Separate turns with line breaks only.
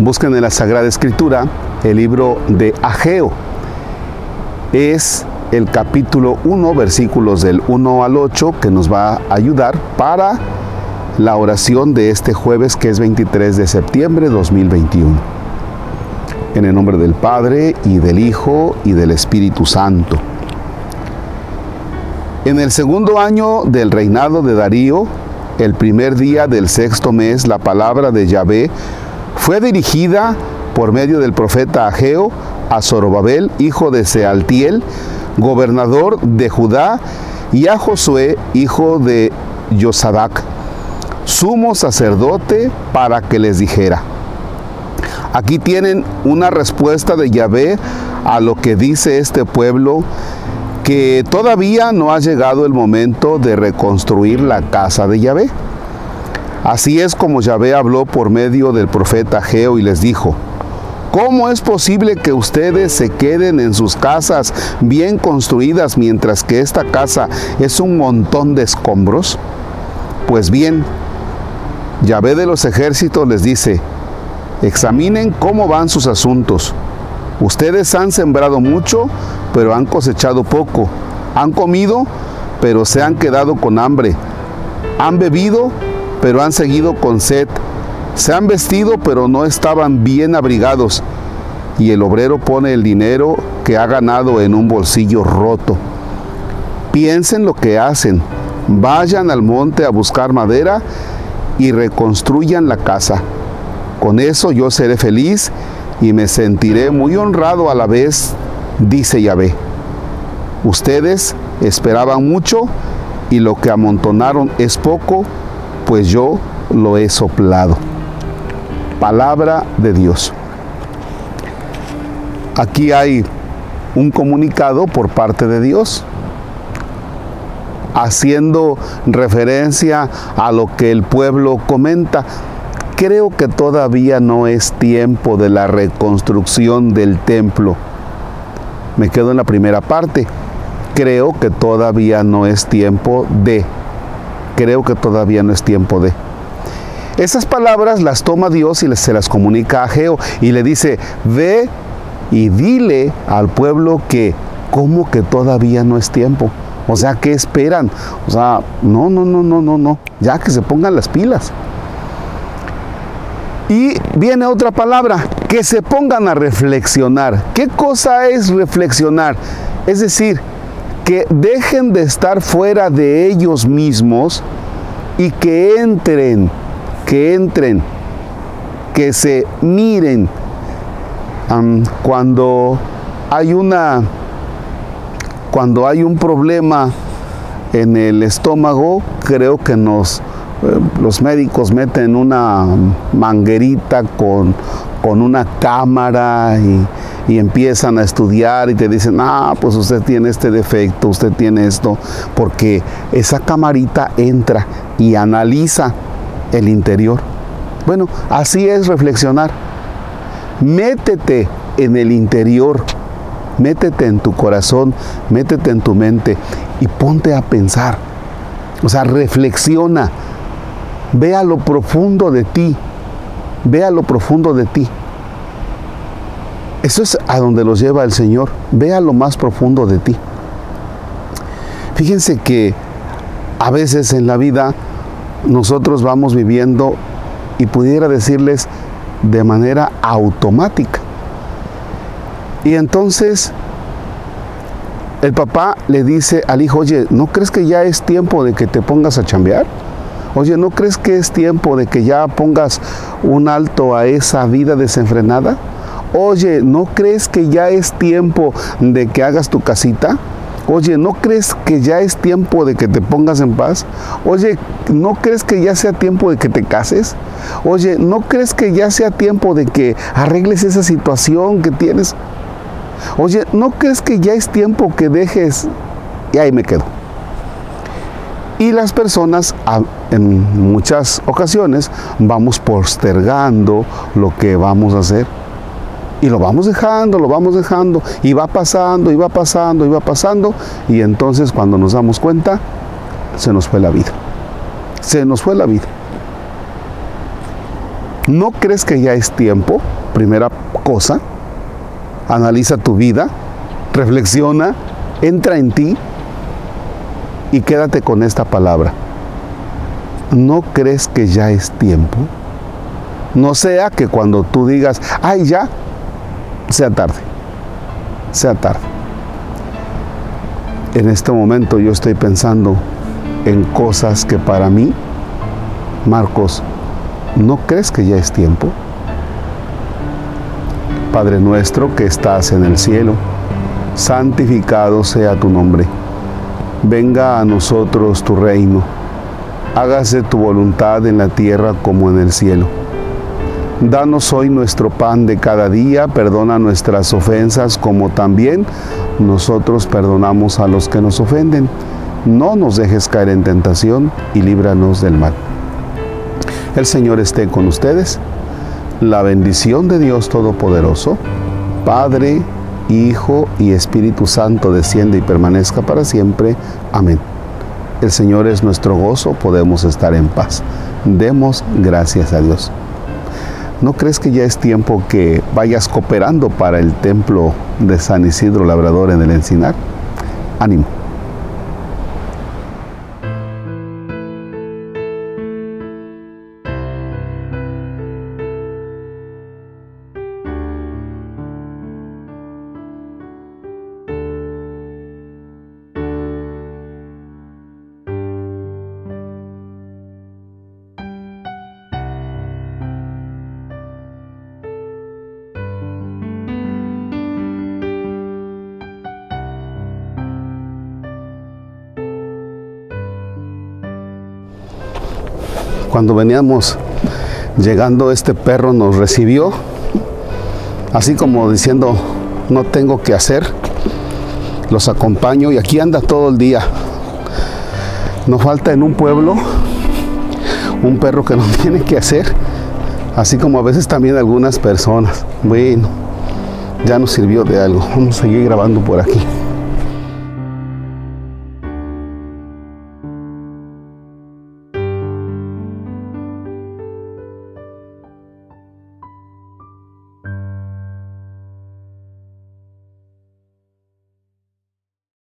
Busquen en la Sagrada Escritura el libro de Ageo. Es el capítulo 1, versículos del 1 al 8, que nos va a ayudar para la oración de este jueves, que es 23 de septiembre de 2021. En el nombre del Padre y del Hijo y del Espíritu Santo. En el segundo año del reinado de Darío, el primer día del sexto mes, la palabra de Yahvé fue dirigida por medio del profeta Ageo a Zorobabel, hijo de Sealtiel, gobernador de Judá, y a Josué, hijo de Yosadac, sumo sacerdote, para que les dijera. Aquí tienen una respuesta de Yahvé a lo que dice este pueblo, que todavía no ha llegado el momento de reconstruir la casa de Yahvé. Así es como Yahvé habló por medio del profeta Geo y les dijo, ¿Cómo es posible que ustedes se queden en sus casas bien construidas mientras que esta casa es un montón de escombros? Pues bien, Yahvé de los ejércitos les dice, examinen cómo van sus asuntos. Ustedes han sembrado mucho, pero han cosechado poco. Han comido, pero se han quedado con hambre. Han bebido, pero han seguido con sed. Se han vestido, pero no estaban bien abrigados. Y el obrero pone el dinero que ha ganado en un bolsillo roto. Piensen lo que hacen. Vayan al monte a buscar madera y reconstruyan la casa. Con eso yo seré feliz y me sentiré muy honrado a la vez, dice Yahvé. Ustedes esperaban mucho y lo que amontonaron es poco, pues yo lo he soplado palabra de Dios. Aquí hay un comunicado por parte de Dios haciendo referencia a lo que el pueblo comenta. Creo que todavía no es tiempo de la reconstrucción del templo. Me quedo en la primera parte. Creo que todavía no es tiempo de. Creo que todavía no es tiempo de. Esas palabras las toma Dios y se las comunica a Geo y le dice, ve y dile al pueblo que, ¿cómo que todavía no es tiempo? O sea, ¿qué esperan? O sea, no, no, no, no, no, no, ya que se pongan las pilas. Y viene otra palabra, que se pongan a reflexionar. ¿Qué cosa es reflexionar? Es decir, que dejen de estar fuera de ellos mismos y que entren que entren, que se miren. cuando hay una, cuando hay un problema en el estómago, creo que nos, eh, los médicos meten una manguerita con, con una cámara y, y, empiezan a estudiar y te dicen, ah, pues usted tiene este defecto, usted tiene esto, porque esa camarita entra y analiza el interior. Bueno, así es reflexionar. Métete en el interior, métete en tu corazón, métete en tu mente y ponte a pensar. O sea, reflexiona. Ve a lo profundo de ti. Ve a lo profundo de ti. Eso es a donde los lleva el Señor. Ve a lo más profundo de ti. Fíjense que a veces en la vida nosotros vamos viviendo y pudiera decirles de manera automática. Y entonces el papá le dice al hijo, oye, ¿no crees que ya es tiempo de que te pongas a chambear? Oye, ¿no crees que es tiempo de que ya pongas un alto a esa vida desenfrenada? Oye, ¿no crees que ya es tiempo de que hagas tu casita? Oye, ¿no crees que ya es tiempo de que te pongas en paz? Oye, ¿no crees que ya sea tiempo de que te cases? Oye, ¿no crees que ya sea tiempo de que arregles esa situación que tienes? Oye, ¿no crees que ya es tiempo que dejes? Y ahí me quedo. Y las personas en muchas ocasiones vamos postergando lo que vamos a hacer. Y lo vamos dejando, lo vamos dejando, y va pasando, y va pasando, y va pasando, y entonces cuando nos damos cuenta, se nos fue la vida. Se nos fue la vida. ¿No crees que ya es tiempo? Primera cosa, analiza tu vida, reflexiona, entra en ti y quédate con esta palabra. ¿No crees que ya es tiempo? No sea que cuando tú digas, ay ya, sea tarde, sea tarde. En este momento yo estoy pensando en cosas que para mí, Marcos, ¿no crees que ya es tiempo? Padre nuestro que estás en el cielo, santificado sea tu nombre. Venga a nosotros tu reino. Hágase tu voluntad en la tierra como en el cielo. Danos hoy nuestro pan de cada día, perdona nuestras ofensas como también nosotros perdonamos a los que nos ofenden. No nos dejes caer en tentación y líbranos del mal. El Señor esté con ustedes la bendición de Dios Todopoderoso, Padre, Hijo y Espíritu Santo desciende y permanezca para siempre. Amén. El Señor es nuestro gozo, podemos estar en paz. Demos gracias a Dios. ¿No crees que ya es tiempo que vayas cooperando para el templo de San Isidro Labrador en el Encinar? Ánimo. Cuando veníamos llegando, este perro nos recibió, así como diciendo, no tengo que hacer, los acompaño y aquí anda todo el día. Nos falta en un pueblo un perro que no tiene que hacer, así como a veces también algunas personas. Bueno, ya nos sirvió de algo. Vamos a seguir grabando por aquí.